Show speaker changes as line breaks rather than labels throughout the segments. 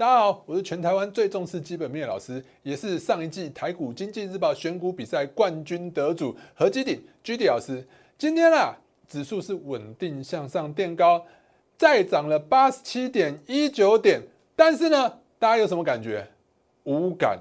大家好，我是全台湾最重视基本面老师，也是上一季台股经济日报选股比赛冠军得主何基鼎 G D 老师。今天啊，指数是稳定向上垫高，再涨了八十七点一九点，但是呢，大家有什么感觉？无感。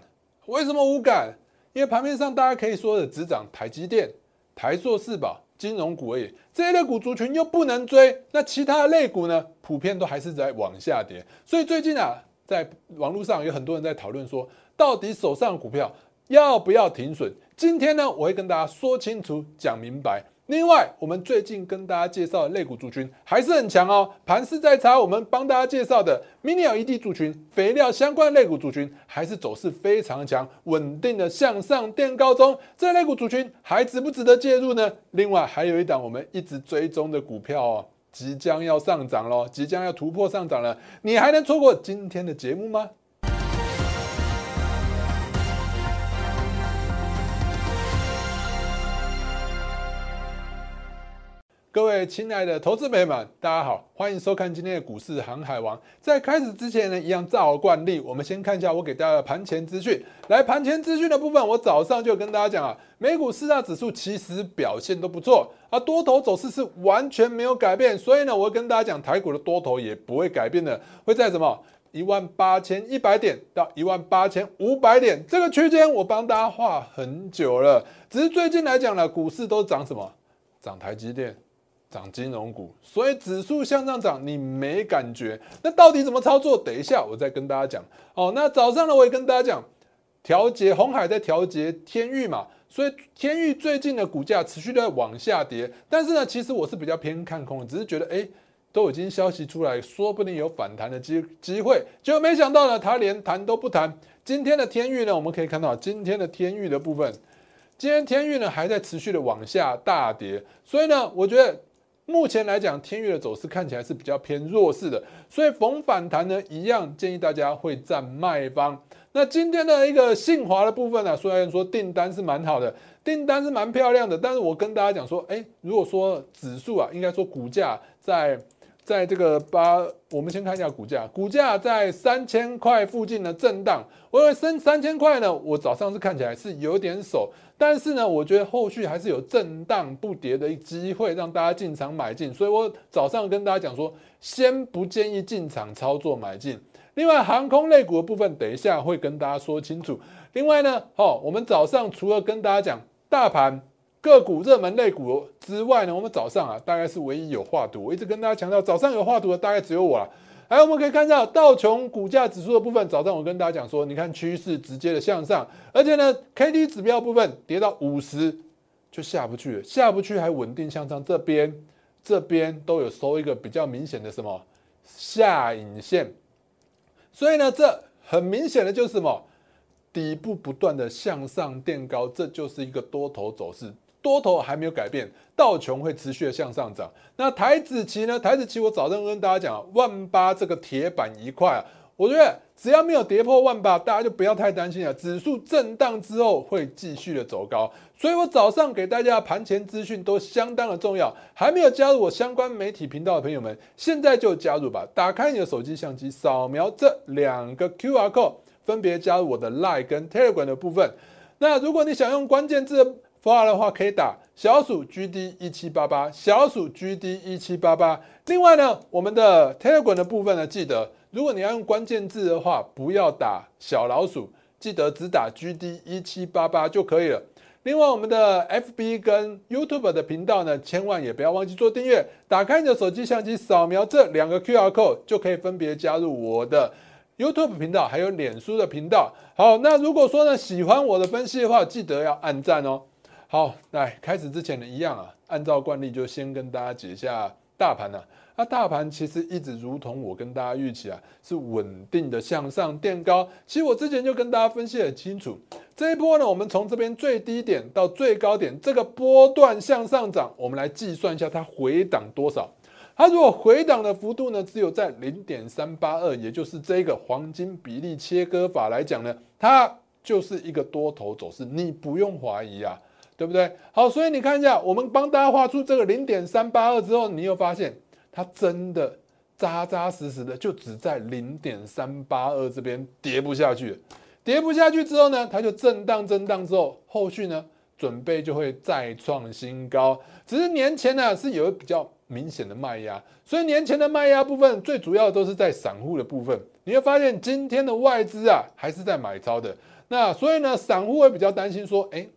为什么无感？因为盘面上大家可以说的只涨台积电、台塑四宝、金融股而已，这一类股族群又不能追，那其他的类股呢，普遍都还是在往下跌。所以最近啊。在网络上有很多人在讨论说，到底手上股票要不要停损？今天呢，我会跟大家说清楚、讲明白。另外，我们最近跟大家介绍的类股族群还是很强哦。盘势在查，我们帮大家介绍的 mini LED 族群、肥料相关类股族群，还是走势非常强，稳定的向上垫高中。这类股族群还值不值得介入呢？另外，还有一档我们一直追踪的股票哦。即将要上涨了，即将要突破上涨了，你还能错过今天的节目吗？各位亲爱的投资朋友们，大家好，欢迎收看今天的股市航海王。在开始之前呢，一样照惯例，我们先看一下我给大家的盘前资讯。来，盘前资讯的部分，我早上就跟大家讲啊，美股四大指数其实表现都不错，而多头走势是完全没有改变。所以呢，我跟大家讲，台股的多头也不会改变的，会在什么一万八千一百点到一万八千五百点这个区间，我帮大家画很久了。只是最近来讲呢，股市都涨什么？涨台积电。涨金融股，所以指数向上涨，你没感觉。那到底怎么操作？等一下我再跟大家讲。哦，那早上呢，我也跟大家讲，调节红海在调节天域嘛，所以天域最近的股价持续在往下跌。但是呢，其实我是比较偏看空的，只是觉得哎，都已经消息出来，说不定有反弹的机机会。结果没想到呢，它连谈都不谈。今天的天域呢，我们可以看到今天的天域的部分，今天天域呢还在持续的往下大跌。所以呢，我觉得。目前来讲，天域的走势看起来是比较偏弱势的，所以逢反弹呢，一样建议大家会占卖方。那今天的一个信华的部分呢，虽然说订单是蛮好的，订单是蛮漂亮的，但是我跟大家讲说，哎，如果说指数啊，应该说股价在。在这个八，我们先看一下股价，股价在三千块附近的震荡。我认为升三千块呢，我早上是看起来是有点手，但是呢，我觉得后续还是有震荡不跌的一机会，让大家进场买进。所以我早上跟大家讲说，先不建议进场操作买进。另外，航空类股的部分，等一下会跟大家说清楚。另外呢，哦，我们早上除了跟大家讲大盘。个股热门类股之外呢，我们早上啊，大概是唯一有画图。我一直跟大家强调，早上有画图的大概只有我了。还我们可以看到道琼股价指数的部分，早上我跟大家讲说，你看趋势直接的向上，而且呢，K D 指标部分跌到五十就下不去了，下不去还稳定向上，这边这边都有收一个比较明显的什么下影线，所以呢，这很明显的就是什么底部不断的向上垫高，这就是一个多头走势。多头还没有改变，道琼会持续的向上涨。那台子期呢？台子期我早上跟大家讲，万八这个铁板一块啊，我觉得只要没有跌破万八，大家就不要太担心了。指数震荡之后会继续的走高，所以我早上给大家盘前资讯都相当的重要。还没有加入我相关媒体频道的朋友们，现在就加入吧！打开你的手机相机，扫描这两个 Q R code，分别加入我的 Line 跟 Telegram 的部分。那如果你想用关键字，发号的话可以打小鼠 GD 一七八八，小鼠 GD 一七八八。另外呢，我们的 Telegram 的部分呢，记得如果你要用关键字的话，不要打小老鼠，记得只打 GD 一七八八就可以了。另外，我们的 FB 跟 YouTube 的频道呢，千万也不要忘记做订阅。打开你的手机相机，扫描这两个 QR code，就可以分别加入我的 YouTube 频道，还有脸书的频道。好，那如果说呢喜欢我的分析的话，记得要按赞哦。好，来开始之前呢，一样啊，按照惯例就先跟大家解一下大盘呢。那大盘其实一直如同我跟大家预期啊，是稳定的向上垫高。其实我之前就跟大家分析很清楚，这一波呢，我们从这边最低点到最高点这个波段向上涨，我们来计算一下它回档多少。它如果回档的幅度呢，只有在零点三八二，也就是这个黄金比例切割法来讲呢，它就是一个多头走势，你不用怀疑啊。对不对？好，所以你看一下，我们帮大家画出这个零点三八二之后，你又发现它真的扎扎实实的就只在零点三八二这边跌不下去，跌不下去之后呢，它就震荡震荡之后，后续呢准备就会再创新高。只是年前呢是有比较明显的卖压，所以年前的卖压部分最主要都是在散户的部分。你会发现今天的外资啊还是在买超的，那所以呢散户会比较担心说，哎，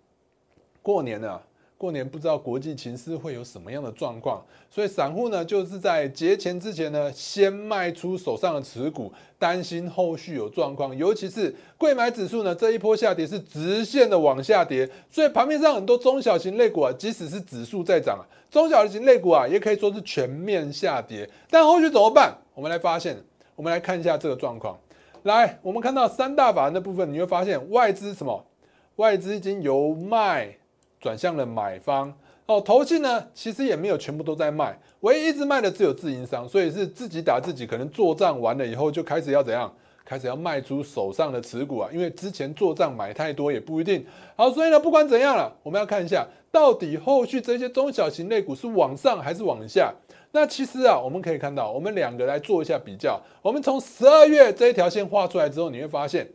过年了。过年不知道国际情势会有什么样的状况，所以散户呢就是在节前之前呢，先卖出手上的持股，担心后续有状况。尤其是贵买指数呢，这一波下跌是直线的往下跌，所以盘面上很多中小型类股啊，即使是指数在涨啊，中小型类股啊也可以说是全面下跌。但后续怎么办？我们来发现，我们来看一下这个状况。来，我们看到三大法人的部分，你会发现外资什么？外资已经由卖。转向了买方哦，投信呢其实也没有全部都在卖，唯一一直卖的只有自营商，所以是自己打自己，可能做账完了以后就开始要怎样，开始要卖出手上的持股啊，因为之前做账买太多也不一定好，所以呢不管怎样了，我们要看一下到底后续这些中小型类股是往上还是往下。那其实啊，我们可以看到，我们两个来做一下比较，我们从十二月这一条线画出来之后，你会发现。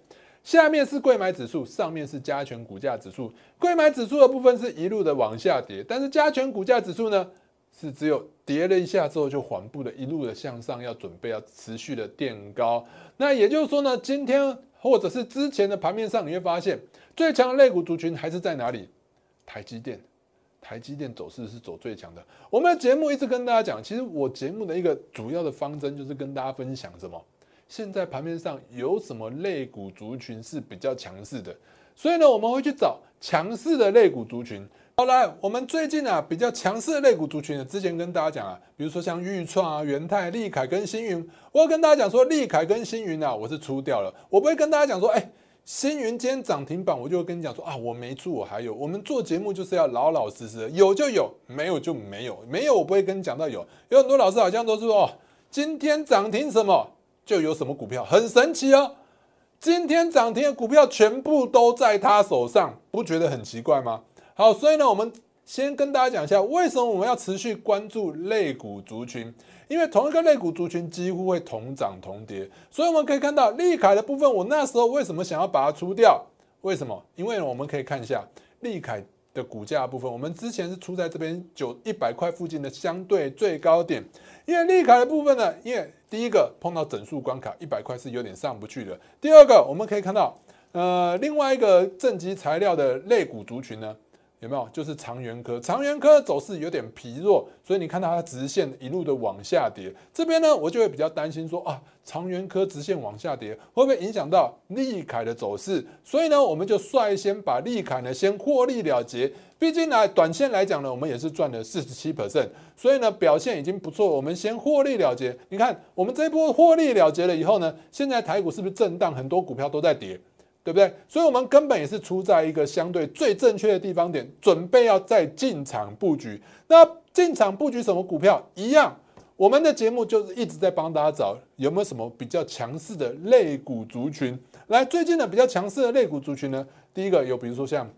下面是贵买指数，上面是加权股价指数。贵买指数的部分是一路的往下跌，但是加权股价指数呢，是只有跌了一下之后就缓步的一路的向上，要准备要持续的垫高。那也就是说呢，今天或者是之前的盘面上，你会发现最强的类股族群还是在哪里？台积电，台积电走势是走最强的。我们的节目一直跟大家讲，其实我节目的一个主要的方针就是跟大家分享什么。现在盘面上有什么类股族群是比较强势的？所以呢，我们会去找强势的类股族群。好来，我们最近啊比较强势的类股族群呢，之前跟大家讲啊，比如说像裕创啊、元泰、利凯跟星云，我要跟大家讲说，利凯跟星云啊，我是出掉了。我不会跟大家讲说，哎，星云今天涨停板，我就会跟你讲说啊，我没出，我还有。我们做节目就是要老老实实，有就有，没有就没有，没有我不会跟你讲到有。有很多老师好像都是说，今天涨停什么？就有什么股票很神奇哦，今天涨停的股票全部都在他手上，不觉得很奇怪吗？好，所以呢，我们先跟大家讲一下，为什么我们要持续关注类股族群？因为同一个类股族群几乎会同涨同跌，所以我们可以看到利凯的部分，我那时候为什么想要把它出掉？为什么？因为我们可以看一下利凯的股价部分，我们之前是出在这边九一百块附近的相对最高点，因为利凯的部分呢，因为第一个碰到整数关卡，一百块是有点上不去的。第二个，我们可以看到，呃，另外一个正极材料的类股族群呢。有没有？就是长源科，长源科走势有点疲弱，所以你看到它直线一路的往下跌。这边呢，我就会比较担心说啊，长源科直线往下跌会不会影响到利凯的走势？所以呢，我们就率先把利凯呢先获利了结。毕竟呢，短线来讲呢，我们也是赚了四十七 percent，所以呢，表现已经不错。我们先获利了结。你看，我们这波获利了结了以后呢，现在台股是不是震荡？很多股票都在跌。对不对？所以，我们根本也是出在一个相对最正确的地方点，准备要再进场布局。那进场布局什么股票？一样，我们的节目就是一直在帮大家找有没有什么比较强势的类股族群。来，最近的比较强势的类股族群呢？第一个有，比如说像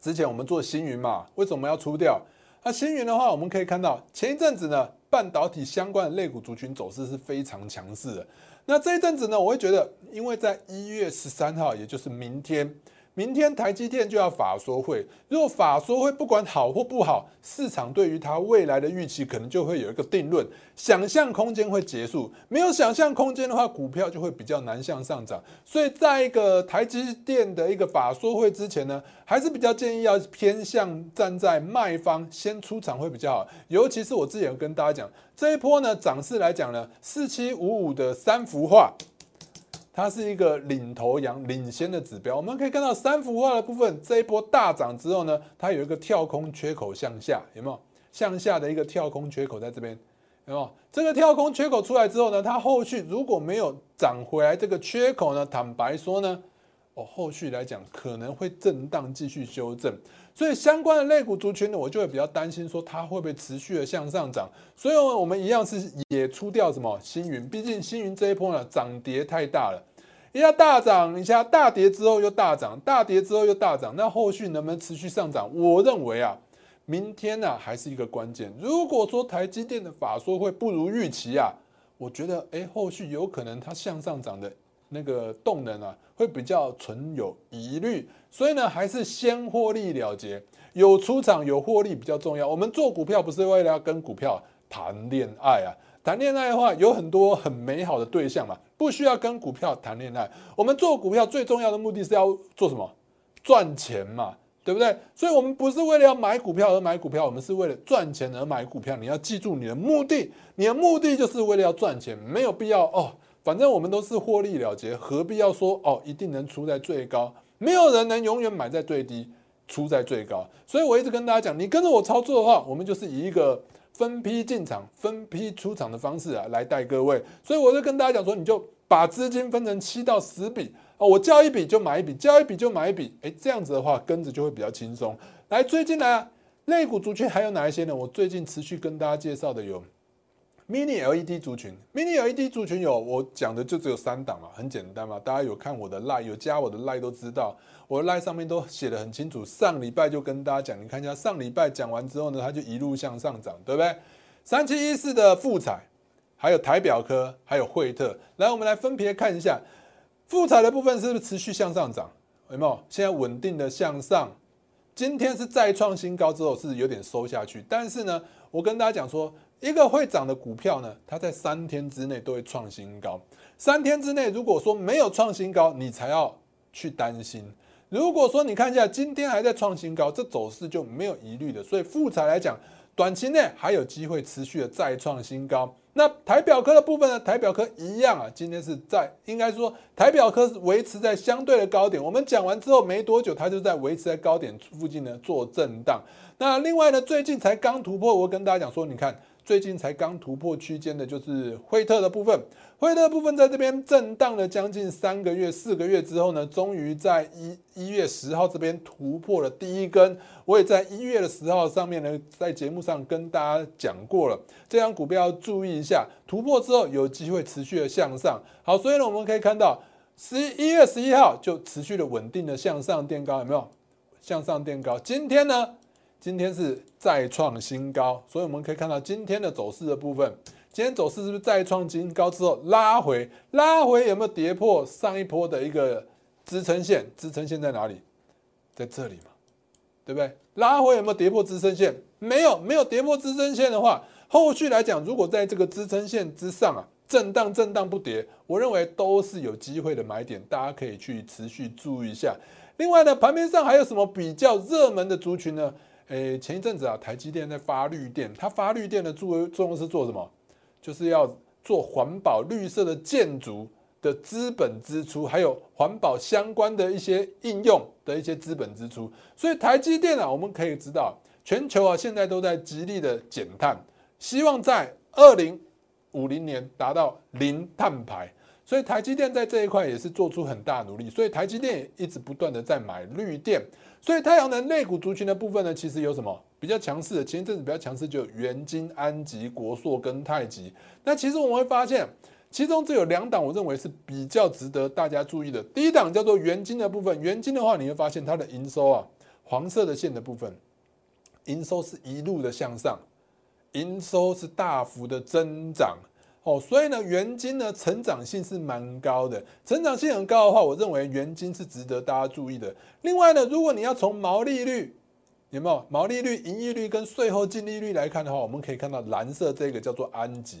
之前我们做星云嘛，为什么要出掉？那星云的话，我们可以看到前一阵子呢，半导体相关的类股族群走势是非常强势的。那这一阵子呢，我会觉得，因为在一月十三号，也就是明天。明天台积电就要法说会，如果法说会不管好或不好，市场对于它未来的预期可能就会有一个定论，想象空间会结束。没有想象空间的话，股票就会比较难向上涨。所以在一个台积电的一个法说会之前呢，还是比较建议要偏向站在卖方先出场会比较好。尤其是我之前跟大家讲，这一波呢涨势来讲呢，四七五五的三幅画。它是一个领头羊、领先的指标。我们可以看到三幅画的部分，这一波大涨之后呢，它有一个跳空缺口向下，有没有？向下的一个跳空缺口在这边，有没有？这个跳空缺口出来之后呢，它后续如果没有涨回来，这个缺口呢，坦白说呢，哦，后续来讲可能会震荡继续修正。所以相关的类股族群呢，我就会比较担心说它会不会持续的向上涨。所以我们一样是也出掉什么星云，毕竟星云这一波呢涨跌太大了。一下大涨，一下大跌之后又大涨，大跌之后又大涨，那后续能不能持续上涨？我认为啊，明天呢还是一个关键。如果说台积电的法说会不如预期啊，我觉得哎，后续有可能它向上涨的那个动能啊，会比较存有疑虑，所以呢，还是先获利了结，有出场有获利比较重要。我们做股票不是为了要跟股票谈恋爱啊，谈恋爱的话有很多很美好的对象嘛，不需要跟股票谈恋爱。我们做股票最重要的目的是要做什么？赚钱嘛。对不对？所以，我们不是为了要买股票而买股票，我们是为了赚钱而买股票。你要记住你的目的，你的目的就是为了要赚钱，没有必要哦。反正我们都是获利了结，何必要说哦？一定能出在最高？没有人能永远买在最低，出在最高。所以我一直跟大家讲，你跟着我操作的话，我们就是以一个分批进场、分批出场的方式啊，来带各位。所以我就跟大家讲说，你就把资金分成七到十笔。哦，我交一笔就买一笔，交一笔就买一笔，哎，这样子的话跟着就会比较轻松。来，最近呢，类股族群还有哪一些呢？我最近持续跟大家介绍的有 mini LED 族群，mini LED 族群有我讲的就只有三档嘛，很简单嘛，大家有看我的 line，有加我的 line 都知道，我的 line 上面都写的很清楚。上礼拜就跟大家讲，你看一下上礼拜讲完之后呢，它就一路向上涨，对不对？三七一四的富彩，还有台表科，还有惠特，来，我们来分别看一下。富彩的部分是不是持续向上涨？有没有？现在稳定的向上。今天是再创新高之后是有点收下去，但是呢，我跟大家讲说，一个会涨的股票呢，它在三天之内都会创新高。三天之内如果说没有创新高，你才要去担心。如果说你看一下今天还在创新高，这走势就没有疑虑的。所以复彩来讲，短期内还有机会持续的再创新高。那台表科的部分呢？台表科一样啊，今天是在应该说台表科是维持在相对的高点。我们讲完之后没多久，它就在维持在高点附近呢做震荡。那另外呢，最近才刚突破，我跟大家讲说，你看。最近才刚突破区间的，就是惠特的部分。惠特部分在这边震荡了将近三个月、四个月之后呢，终于在一一月十号这边突破了第一根。我也在一月的十号上面呢，在节目上跟大家讲过了，这张股票要注意一下，突破之后有机会持续的向上。好，所以呢，我们可以看到十一月十一号就持续的稳定的向上垫高，有没有？向上垫高。今天呢？今天是再创新高，所以我们可以看到今天的走势的部分。今天走势是不是再创新高之后拉回？拉回有没有跌破上一波的一个支撑线？支撑线在哪里？在这里嘛，对不对？拉回有没有跌破支撑线？没有，没有跌破支撑线的话，后续来讲，如果在这个支撑线之上啊，震荡震荡不跌，我认为都是有机会的买点，大家可以去持续注意一下。另外呢，盘面上还有什么比较热门的族群呢？诶，前一阵子啊，台积电在发绿电，它发绿电的作作用是做什么？就是要做环保绿色的建筑的资本支出，还有环保相关的一些应用的一些资本支出。所以台积电啊，我们可以知道，全球啊现在都在极力的减碳，希望在二零五零年达到零碳排。所以台积电在这一块也是做出很大努力，所以台积电也一直不断的在买绿电。所以太阳能类股族群的部分呢，其实有什么比较强势的？前一阵子比较强势就有元晶、安吉、国硕跟太极。那其实我们会发现，其中只有两档，我认为是比较值得大家注意的。第一档叫做元晶的部分，元晶的话，你会发现它的营收啊，黄色的线的部分，营收是一路的向上，营收是大幅的增长。哦，所以呢，元金呢成长性是蛮高的，成长性很高的话，我认为元金是值得大家注意的。另外呢，如果你要从毛利率有没有毛利率、盈利率跟税后净利率来看的话，我们可以看到蓝色这个叫做安吉，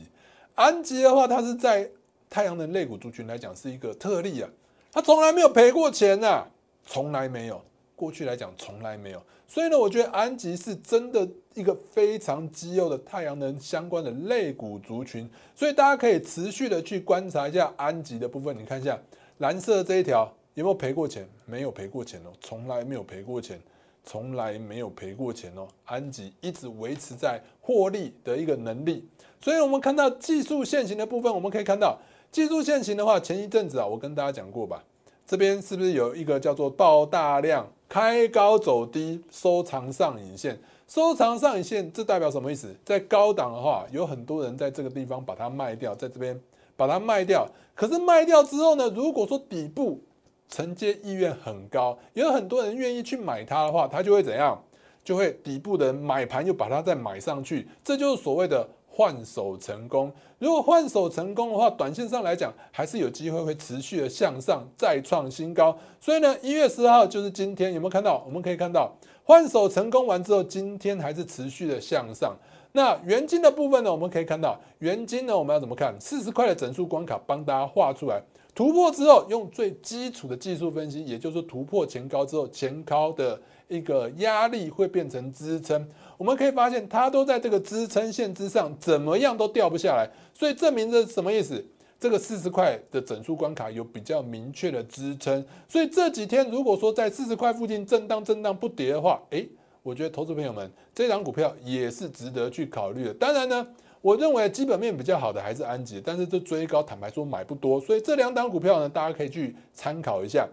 安吉的话，它是在太阳能类股族群来讲是一个特例啊，它从来没有赔过钱呐，从来没有。过去来讲从来没有，所以呢，我觉得安吉是真的一个非常肌肉的太阳能相关的类股族群，所以大家可以持续的去观察一下安吉的部分。你看一下蓝色这一条有没有赔过钱？没有赔过钱哦，从来没有赔过钱，从来没有赔过钱哦。安吉一直维持在获利的一个能力，所以我们看到技术线型的部分，我们可以看到技术线型的话，前一阵子啊，我跟大家讲过吧，这边是不是有一个叫做爆大量？开高走低，收藏上影线，收藏上影线，这代表什么意思？在高档的话，有很多人在这个地方把它卖掉，在这边把它卖掉。可是卖掉之后呢，如果说底部承接意愿很高，有很多人愿意去买它的话，它就会怎样？就会底部的人买盘又把它再买上去，这就是所谓的换手成功。如果换手成功的话，短线上来讲还是有机会会持续的向上再创新高。所以呢，一月十号就是今天，有没有看到？我们可以看到换手成功完之后，今天还是持续的向上。那元金的部分呢？我们可以看到元金呢，我们要怎么看？四十块的整数关卡帮大家画出来，突破之后，用最基础的技术分析，也就是突破前高之后，前高的一个压力会变成支撑。我们可以发现，它都在这个支撑线之上，怎么样都掉不下来。所以证明这什么意思？这个四十块的整数关卡有比较明确的支撑。所以这几天如果说在四十块附近震荡震荡不跌的话，诶。我觉得投资朋友们，这张股票也是值得去考虑的。当然呢，我认为基本面比较好的还是安吉，但是这追高坦白说买不多，所以这两档股票呢，大家可以去参考一下。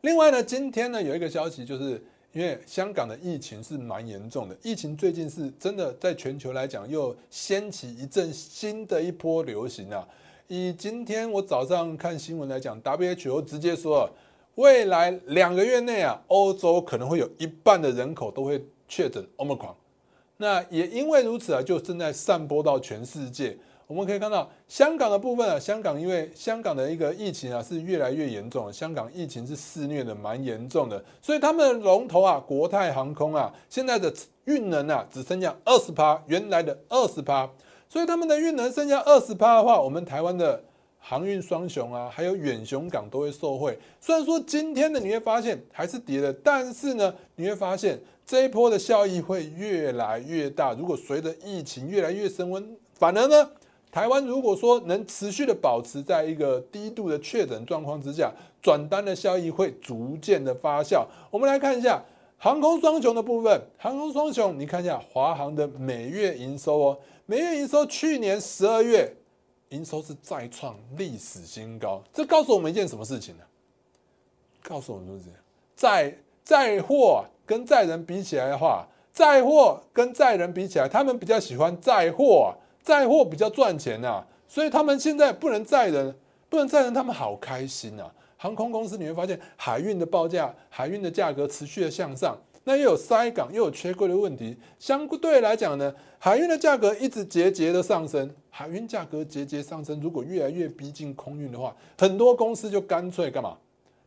另外呢，今天呢有一个消息，就是因为香港的疫情是蛮严重的，疫情最近是真的在全球来讲又掀起一阵新的一波流行啊。以今天我早上看新闻来讲，WHO 直接说。未来两个月内啊，欧洲可能会有一半的人口都会确诊 Omicron。那也因为如此啊，就正在散播到全世界。我们可以看到香港的部分啊，香港因为香港的一个疫情啊是越来越严重，香港疫情是肆虐的蛮严重的，所以他们的龙头啊，国泰航空啊，现在的运能啊只剩下二十趴，原来的二十趴，所以他们的运能剩下二十趴的话，我们台湾的。航运双雄啊，还有远雄港都会受惠。虽然说今天的你会发现还是跌的，但是呢，你会发现这一波的效益会越来越大。如果随着疫情越来越升温，反而呢，台湾如果说能持续的保持在一个低度的确诊状况之下，转单的效益会逐渐的发酵。我们来看一下航空双雄的部分，航空双雄，你看一下华航的每月营收哦，每月营收去年十二月。营收是再创历史新高，这告诉我们一件什么事情呢？告诉我们是载载货跟载人比起来的话，载货跟载人比起来，他们比较喜欢载货，载货比较赚钱呐，所以他们现在不能载人，不能载人，他们好开心啊！航空公司你会发现，海运的报价、海运的价格持续的向上。那又有塞港又有缺柜的问题，相对来讲呢，海运的价格一直节节的上升，海运价格节节上升，如果越来越逼近空运的话，很多公司就干脆干嘛，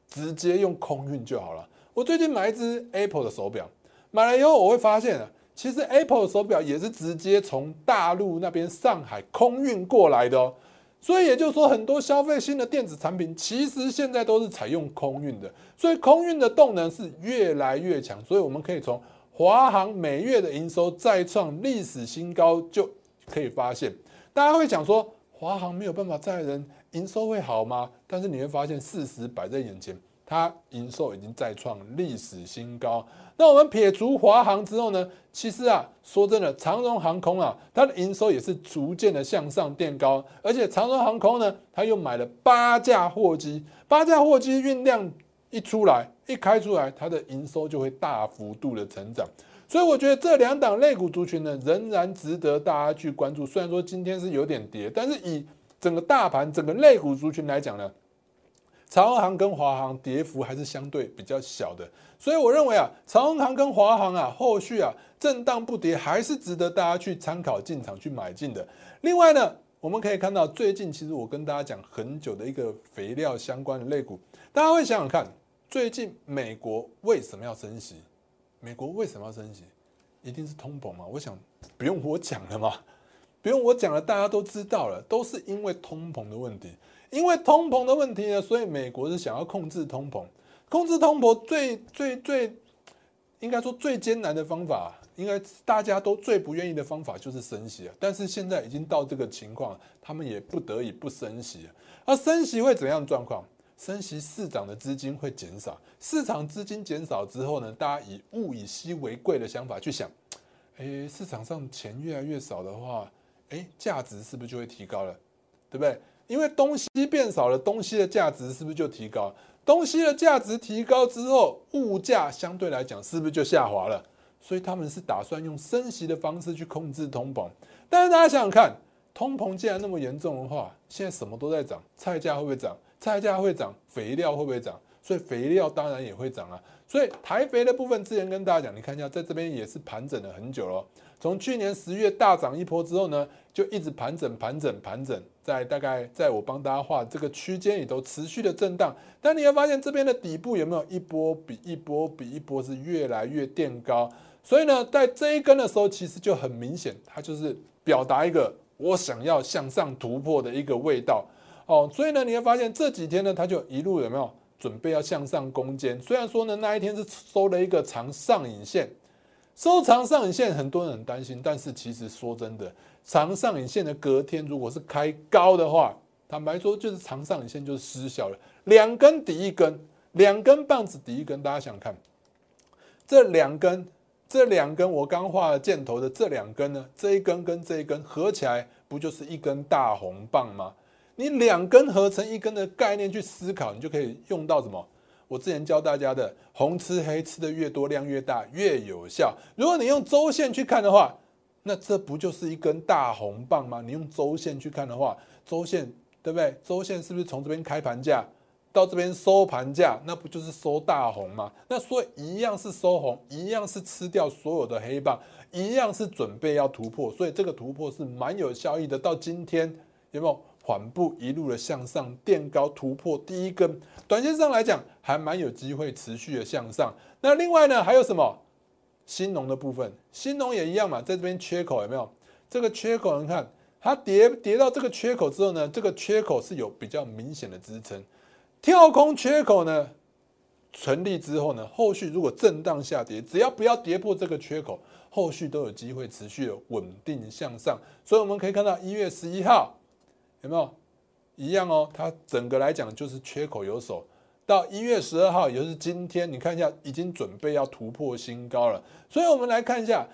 直接用空运就好了。我最近买一只 Apple 的手表，买了以后我会发现啊，其实 Apple 手表也是直接从大陆那边上海空运过来的哦。所以也就是说，很多消费新的电子产品，其实现在都是采用空运的。所以空运的动能是越来越强。所以我们可以从华航每月的营收再创历史新高，就可以发现，大家会讲说，华航没有办法载人，营收会好吗？但是你会发现，事实摆在眼前。它营收已经再创历史新高。那我们撇除华航之后呢？其实啊，说真的，长荣航空啊，它的营收也是逐渐的向上垫高。而且长荣航空呢，它又买了八架货机，八架货机运量一出来，一开出来，它的营收就会大幅度的成长。所以我觉得这两档类股族群呢，仍然值得大家去关注。虽然说今天是有点跌，但是以整个大盘、整个类股族群来讲呢。长荣航跟华航跌幅还是相对比较小的，所以我认为啊，长荣航跟华航啊，后续啊震荡不跌，还是值得大家去参考进场去买进的。另外呢，我们可以看到最近其实我跟大家讲很久的一个肥料相关的类股，大家会想想看，最近美国为什么要升息？美国为什么要升息？一定是通膨嘛？我想不用我讲了嘛，不用我讲了，大家都知道了，都是因为通膨的问题。因为通膨的问题呢，所以美国是想要控制通膨。控制通膨最最最，应该说最艰难的方法，应该大家都最不愿意的方法就是升息啊。但是现在已经到这个情况，他们也不得已不升息。而升息会怎样状况？升息市场的资金会减少，市场资金减少之后呢，大家以物以稀为贵的想法去想，哎，市场上钱越来越少的话，哎，价值是不是就会提高了？对不对？因为东西变少了，东西的价值是不是就提高？东西的价值提高之后，物价相对来讲是不是就下滑了？所以他们是打算用升息的方式去控制通膨。但是大家想想看，通膨既然那么严重的话，现在什么都在涨，菜价会不会涨？菜价会涨，肥料会不会涨？所以肥料当然也会涨啊。所以台肥的部分，之前跟大家讲，你看一下，在这边也是盘整了很久了。从去年十月大涨一波之后呢，就一直盘整、盘整、盘整，在大概在我帮大家画这个区间里头持续的震荡。但你会发现这边的底部有没有一波比一波比一波是越来越垫高？所以呢，在这一根的时候，其实就很明显，它就是表达一个我想要向上突破的一个味道哦。所以呢，你会发现这几天呢，它就一路有没有？准备要向上攻坚，虽然说呢那一天是收了一个长上影线，收长上影线，很多人很担心，但是其实说真的，长上影线的隔天如果是开高的话，坦白说就是长上影线就是失效了，两根抵一根，两根棒子抵一根，大家想看这两根，这两根我刚画了箭头的这两根呢，这一根跟这一根合起来不就是一根大红棒吗？你两根合成一根的概念去思考，你就可以用到什么？我之前教大家的红吃黑吃的越多量越大越有效。如果你用周线去看的话，那这不就是一根大红棒吗？你用周线去看的话，周线对不对？周线是不是从这边开盘价到这边收盘价，那不就是收大红吗？那所以一样是收红，一样是吃掉所有的黑棒，一样是准备要突破，所以这个突破是蛮有效益的。到今天有没有？缓步一路的向上垫高突破第一根，短线上来讲还蛮有机会持续的向上。那另外呢还有什么？新农的部分，新农也一样嘛，在这边缺口有没有？这个缺口你看它跌跌到这个缺口之后呢，这个缺口是有比较明显的支撑。跳空缺口呢成立之后呢，后续如果震荡下跌，只要不要跌破这个缺口，后续都有机会持续的稳定向上。所以我们可以看到一月十一号。有没有一样哦？它整个来讲就是缺口有手，到一月十二号，也就是今天，你看一下，已经准备要突破新高了。所以，我们来看一下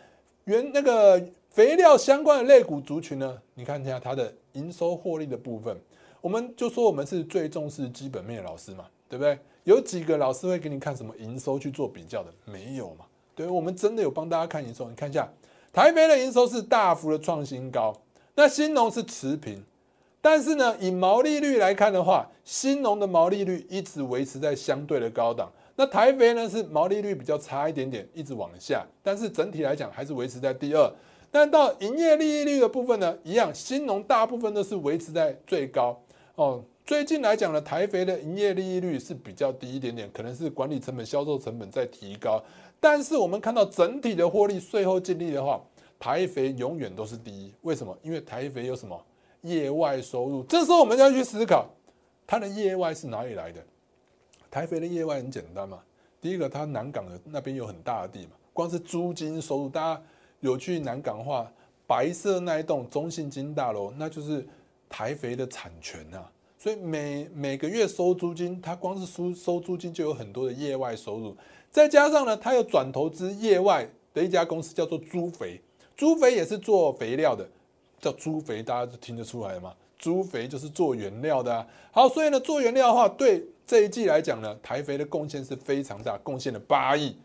原那个肥料相关的类股族群呢，你看一下它的营收获利的部分。我们就说我们是最重视基本面的老师嘛，对不对？有几个老师会给你看什么营收去做比较的？没有嘛？对，我们真的有帮大家看营收。你看一下，台北的营收是大幅的创新高，那新农是持平。但是呢，以毛利率来看的话，新农的毛利率一直维持在相对的高档。那台肥呢是毛利率比较差一点点，一直往下。但是整体来讲还是维持在第二。但到营业利率的部分呢，一样，新农大部分都是维持在最高。哦，最近来讲呢，台肥的营业利率是比较低一点点，可能是管理成本、销售成本在提高。但是我们看到整体的获利、税后净利的话，台肥永远都是第一。为什么？因为台肥有什么？业外收入，这时候我们要去思考，它的业外是哪里来的？台肥的业外很简单嘛，第一个，它南港的那边有很大的地嘛，光是租金收入，大家有去南港话，白色那一栋中信金大楼，那就是台肥的产权啊，所以每每个月收租金，它光是收收租金就有很多的业外收入，再加上呢，它又转投资业外的一家公司叫做猪肥，猪肥也是做肥料的。叫猪肥，大家都听得出来吗？猪肥就是做原料的啊。好，所以呢，做原料的话，对这一季来讲呢，台肥的贡献是非常大，贡献了八亿。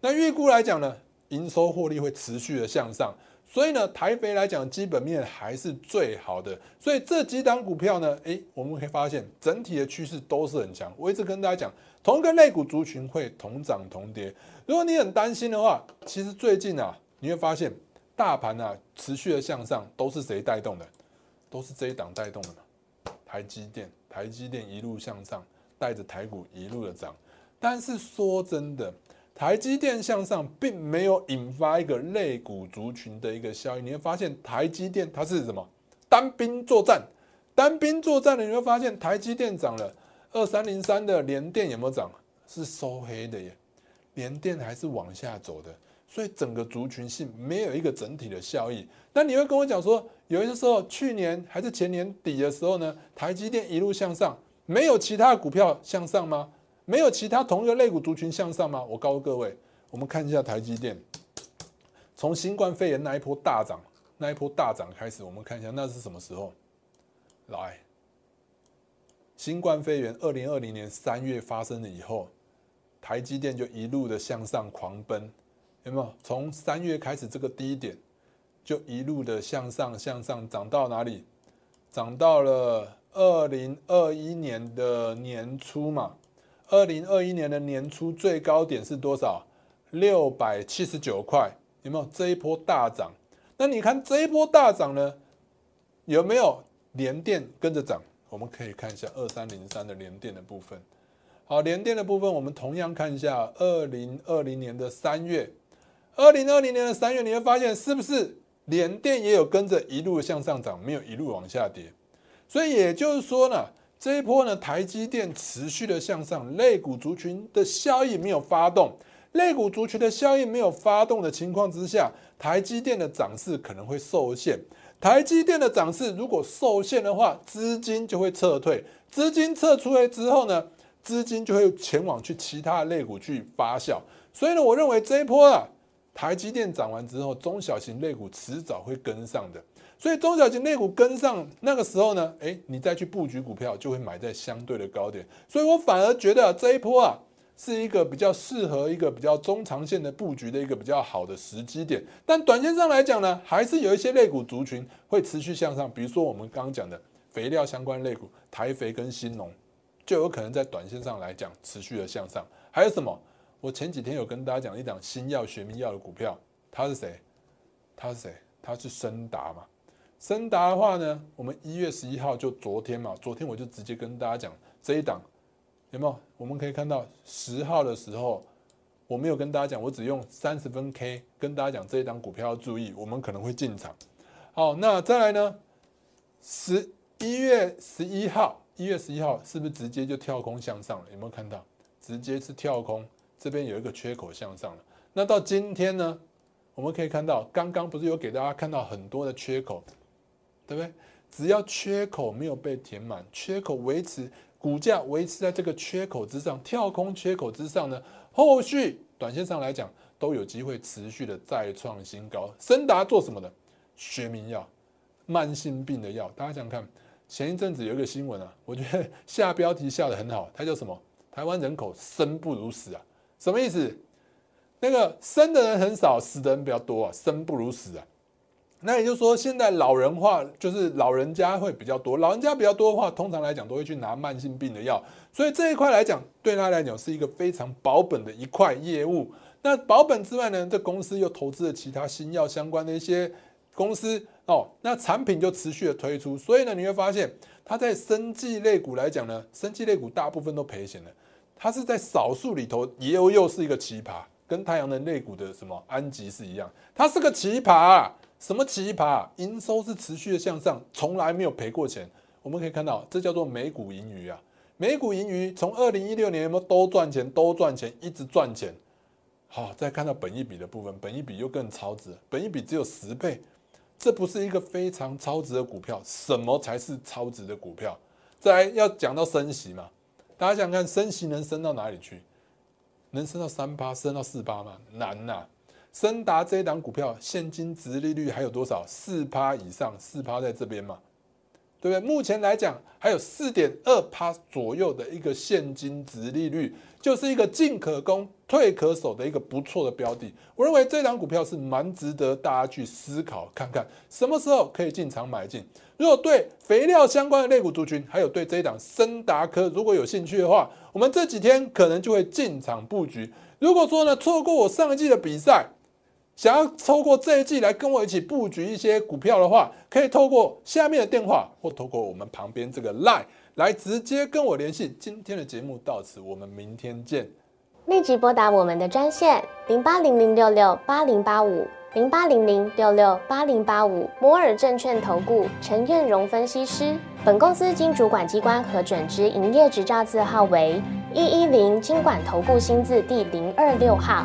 那预估来讲呢，营收获利会持续的向上，所以呢，台肥来讲基本面还是最好的。所以这几档股票呢，诶，我们可以发现整体的趋势都是很强。我一直跟大家讲，同一个类股族群会同涨同跌。如果你很担心的话，其实最近啊，你会发现。大盘啊，持续的向上，都是谁带动的？都是这一档带动的嘛。台积电，台积电一路向上，带着台股一路的涨。但是说真的，台积电向上，并没有引发一个类股族群的一个效应。你会发现，台积电它是什么？单兵作战，单兵作战的，你会发现台积电涨了。二三零三的联电有没有涨？是收黑的耶，联电还是往下走的。所以整个族群性没有一个整体的效益。那你会跟我讲说，有些时候去年还是前年底的时候呢，台积电一路向上，没有其他股票向上吗？没有其他同一个类股族群向上吗？我告诉各位，我们看一下台积电，从新冠肺炎那一波大涨，那一波大涨开始，我们看一下那是什么时候？来，新冠肺炎二零二零年三月发生了以后，台积电就一路的向上狂奔。有没有从三月开始这个低点，就一路的向上向上涨到哪里？涨到了二零二一年的年初嘛。二零二一年的年初最高点是多少？六百七十九块，有没有这一波大涨？那你看这一波大涨呢，有没有连电跟着涨？我们可以看一下二三零三的连电的部分。好，连电的部分，我们同样看一下二零二零年的三月，二零二零年的三月，你会发现是不是连电也有跟着一路向上涨，没有一路往下跌？所以也就是说呢，这一波呢，台积电持续的向上，类股族群的效益没有发动，类股族群的效益没有发动的情况之下，台积电的涨势可能会受限。台积电的涨势如果受限的话，资金就会撤退，资金撤出来之后呢？资金就会前往去其他的类股去发酵，所以呢，我认为这一波啊，台积电涨完之后，中小型类股迟早会跟上的。所以中小型类股跟上那个时候呢，哎，你再去布局股票，就会买在相对的高点。所以我反而觉得这一波啊，是一个比较适合一个比较中长线的布局的一个比较好的时机点。但短线上来讲呢，还是有一些类股族群会持续向上，比如说我们刚刚讲的肥料相关类股，台肥跟新农。就有可能在短线上来讲持续的向上。还有什么？我前几天有跟大家讲一档新药学名药的股票，它是谁？它是谁？它是森达嘛？森达的话呢，我们一月十一号就昨天嘛，昨天我就直接跟大家讲这一档有没有？我们可以看到十号的时候，我没有跟大家讲，我只用三十分 K 跟大家讲这一档股票要注意，我们可能会进场。好，那再来呢？十一月十一号。一月十一号是不是直接就跳空向上了？有没有看到？直接是跳空，这边有一个缺口向上了。那到今天呢？我们可以看到，刚刚不是有给大家看到很多的缺口，对不对？只要缺口没有被填满，缺口维持，股价维持在这个缺口之上，跳空缺口之上呢，后续短线上来讲都有机会持续的再创新高。森达做什么的？学名药，慢性病的药，大家想看。前一阵子有一个新闻啊，我觉得下标题下的很好，它叫什么？台湾人口生不如死啊，什么意思？那个生的人很少，死的人比较多啊，生不如死啊。那也就是说，现在老人化就是老人家会比较多，老人家比较多的话，通常来讲都会去拿慢性病的药，所以这一块来讲，对他来讲是一个非常保本的一块业务。那保本之外呢，这公司又投资了其他新药相关的一些公司。哦，那产品就持续的推出，所以呢，你会发现它在生技类股来讲呢，生技类股大部分都赔钱了。它是在少数里头，也有又是一个奇葩，跟太阳能类股的什么安吉是一样，它是个奇葩。什么奇葩？营收是持续的向上，从来没有赔过钱。我们可以看到，这叫做美股盈余啊。美股盈余从二零一六年有没有都赚钱，都赚钱，一直赚钱。好，再看到本益比的部分，本益比又更超值，本益比只有十倍。这不是一个非常超值的股票，什么才是超值的股票？再来要讲到升息嘛，大家想看升息能升到哪里去？能升到三八，升到四八吗？难呐！升达这一档股票现金值利率还有多少？四趴以上，四趴在这边嘛。对不对？目前来讲，还有四点二趴左右的一个现金值利率，就是一个进可攻、退可守的一个不错的标的。我认为这档股票是蛮值得大家去思考看看，什么时候可以进场买进。如果对肥料相关的类股族群，还有对这一档森达科如果有兴趣的话，我们这几天可能就会进场布局。如果说呢，错过我上一季的比赛。想要透过这一季来跟我一起布局一些股票的话，可以透过下面的电话或透过我们旁边这个 Line 来直接跟我联系。今天的节目到此，我们明天见。
立即拨打我们的专线零八零零六六八零八五零八零零六六八零八五摩尔证券投顾陈彦荣分析师。本公司经主管机关核准之营业执照字号为一一零金管投顾新字第零二六号。